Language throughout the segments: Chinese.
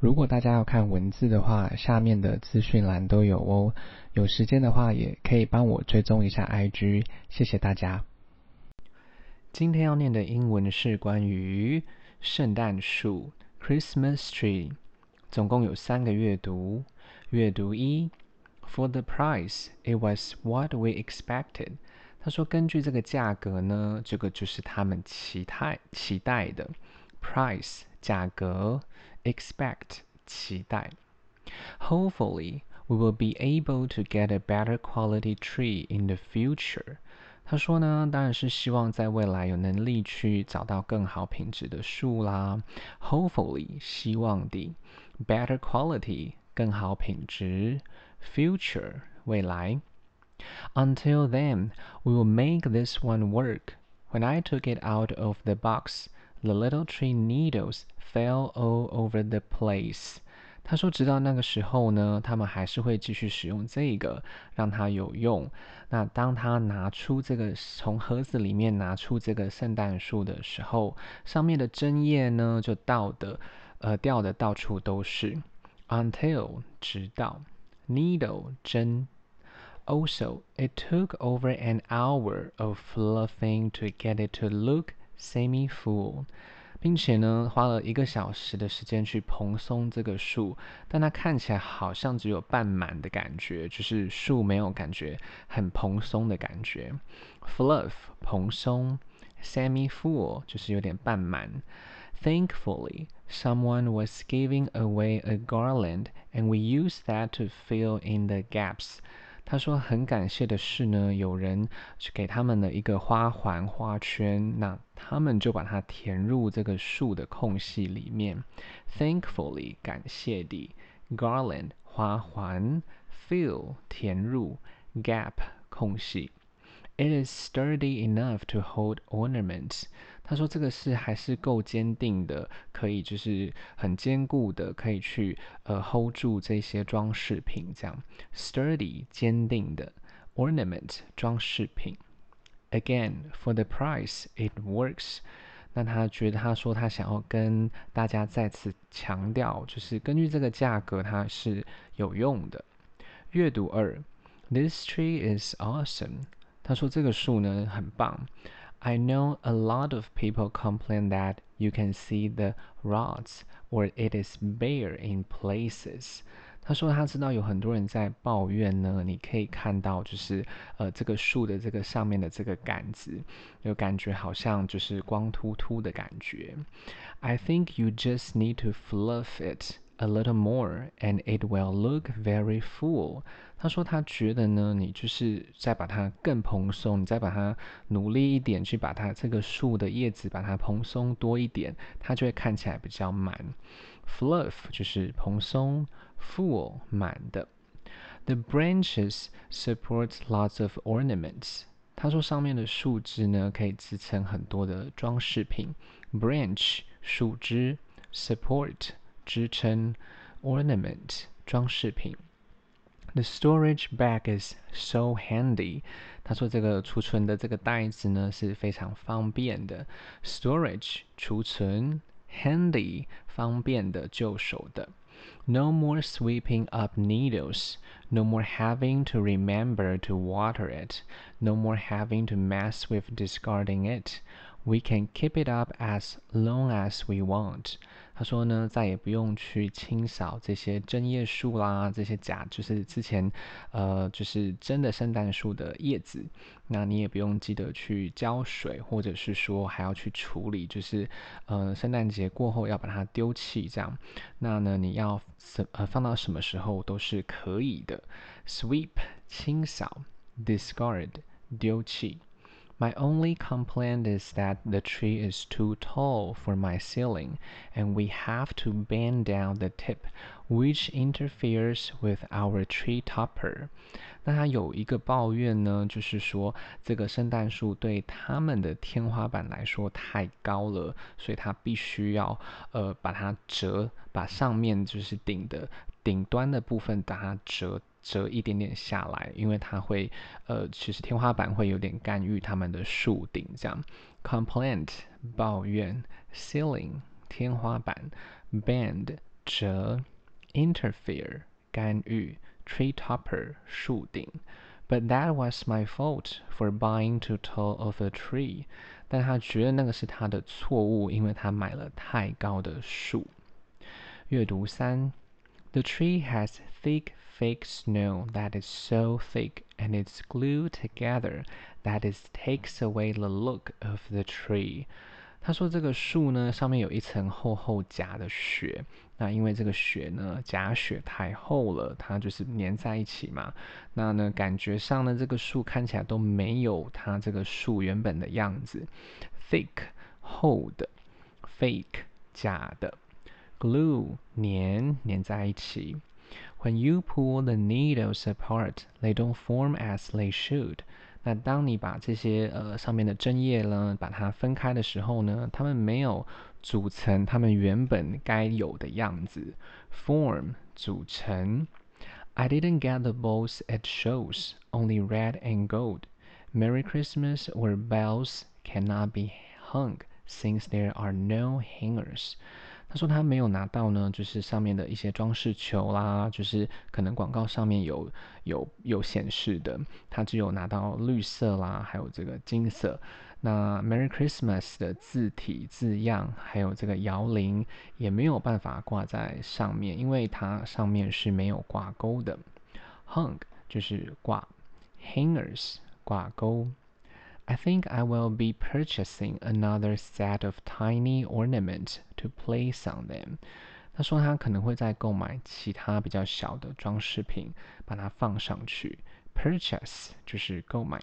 如果大家要看文字的话，下面的资讯栏都有哦。有时间的话，也可以帮我追踪一下 IG，谢谢大家。今天要念的英文是关于圣诞树 （Christmas tree），总共有三个阅读。阅读一：For the price, it was what we expected。他说，根据这个价格呢，这个就是他们期待期待的 price 价格，expect 期待。Hopefully, we will be able to get a better quality tree in the future。他说呢，当然是希望在未来有能力去找到更好品质的树啦。Hopefully，希望的 better quality 更好品质，future 未来。Until then, we will make this one work. When I took it out of the box, the little tree needles fell all over the place. 他说，直到那个时候呢，他们还是会继续使用这个，让它有用。那当他拿出这个从盒子里面拿出这个圣诞树的时候，上面的针叶呢就掉的，呃，掉的到处都是。Until 直到，needle 针。Also, it took over an hour of fluffing to get it to look semi-full. 并且呢，花了一个小时的时间去蓬松这个树，但它看起来好像只有半满的感觉，就是树没有感觉很蓬松的感觉。Fluff 蓬松，semi-full 就是有点半满。Thankfully, someone was giving away a garland, and we used that to fill in the gaps. 他说：“很感谢的是呢，有人去给他们的一个花环、花圈，那他们就把它填入这个树的空隙里面。Thankfully，感谢的，garland 花环，fill 填入，gap 空隙。It is sturdy enough to hold ornaments。”他说：“这个是还是够坚定的，可以就是很坚固的，可以去呃 hold 住这些装饰品。这样，sturdy 坚定的，ornament 装饰品。Again for the price it works。那他觉得他说他想要跟大家再次强调，就是根据这个价格它是有用的。阅读二，This tree is awesome。他说这个树呢很棒。” I know a lot of people complain that you can see the rods or it is bare in places。他说他知道有很多人在抱怨呢，你可以看到就是呃这个树的这个上面的这个杆子，有感觉好像就是光秃秃的感觉。I think you just need to fluff it A little more and it will look very full。他说他觉得呢，你就是再把它更蓬松，你再把它努力一点，去把它这个树的叶子把它蓬松多一点，它就会看起来比较满。Fluff 就是蓬松，full 满的。The branches support lots of ornaments。他说上面的树枝呢，可以支撑很多的装饰品。Branch 树枝，support 支撑，ornament 装饰品。The storage bag is so handy。他说这个储存的这个袋子呢是非常方便的。Storage 储存，handy 方便的、就手的。No more sweeping up needles. No more having to remember to water it. No more having to mess with discarding it. We can keep it up as long as we want. 他说呢，再也不用去清扫这些针叶树啦，这些假就是之前，呃，就是真的圣诞树的叶子。那你也不用记得去浇水，或者是说还要去处理，就是呃，圣诞节过后要把它丢弃这样。那呢，你要什呃放到什么时候都是可以的。Sweep 清扫，discard 丢弃。My only complaint is that the tree is too tall for my ceiling, and we have to bend down the tip, which interferes with our tree topper. 那他有一个抱怨呢，就是说这个圣诞树对他们的天花板来说太高了，所以他必须要呃把它折，把上面就是顶的顶端的部分把它折。 折一点点下来，因为它会，呃，其实天花板会有点干预它们的树顶这样。Complaint 抱怨，ceiling 天花板，bend 折，interfere 干预，tree topper 树顶。But that was my fault for buying too tall of a tree。但他觉得那个是他的错误，因为他买了太高的树。阅读三，The tree has thick fake snow that is so thick and it's glued together that it takes away the look of the tree。他说这个树呢，上面有一层厚厚假的雪。那因为这个雪呢，假雪太厚了，它就是粘在一起嘛。那呢，感觉上呢，这个树看起来都没有它这个树原本的样子。Thick 厚的，fake 假的 ，glue 粘粘在一起。When you pull the needles apart, they don't form as they should. 那当你把这些呃上面的针叶呢，把它分开的时候呢，它们没有组成它们原本该有的样子。Form 组成。I didn't get the balls at shows, only red and gold. Merry Christmas or bells cannot be hung since there are no hangers. 他说他没有拿到呢，就是上面的一些装饰球啦，就是可能广告上面有有有显示的，他只有拿到绿色啦，还有这个金色。那 Merry Christmas 的字体字样，还有这个摇铃也没有办法挂在上面，因为它上面是没有挂钩的。Hung 就是挂，Hangers 挂钩。I think I will be purchasing another set of tiny ornaments to place on them. 他说他可能会再购买其他比较小的装饰品，把它放上去。Purchase 就是购买。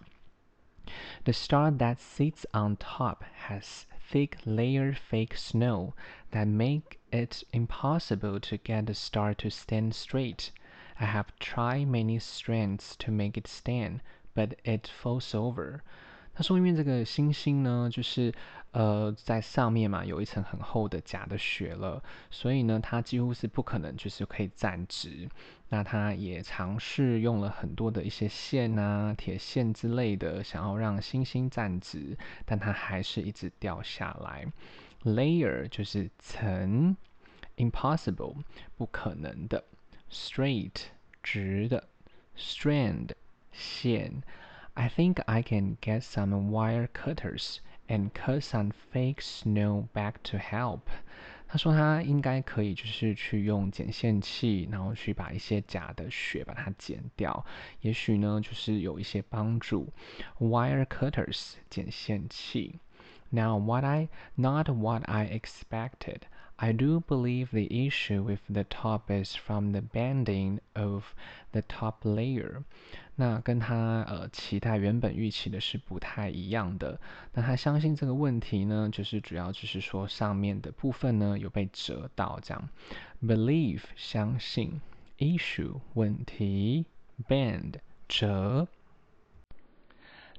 The star that sits on top has thick layered fake snow that make it impossible to get the star to stand straight. I have tried many strengths to make it stand, but it falls over. 他说：“因为这个星星呢，就是呃在上面嘛，有一层很厚的假的雪了，所以呢，它几乎是不可能就是可以站直。那他也尝试用了很多的一些线啊、铁线之类的，想要让星星站直，但它还是一直掉下来。Layer 就是层，impossible 不可能的，straight 直的，strand 线。” I think I can get some wire cutters and cut some fake snow back to help。他说他应该可以，就是去用剪线器，然后去把一些假的雪把它剪掉。也许呢，就是有一些帮助。Wire cutters 剪线器。 Now what I not what I expected. I do believe the issue with the top is from the bending of the top layer。那跟他呃期待原本预期的是不太一样的。那他相信这个问题呢，就是主要就是说上面的部分呢有被折到这样。Believe 相信，issue 问题，bend 折。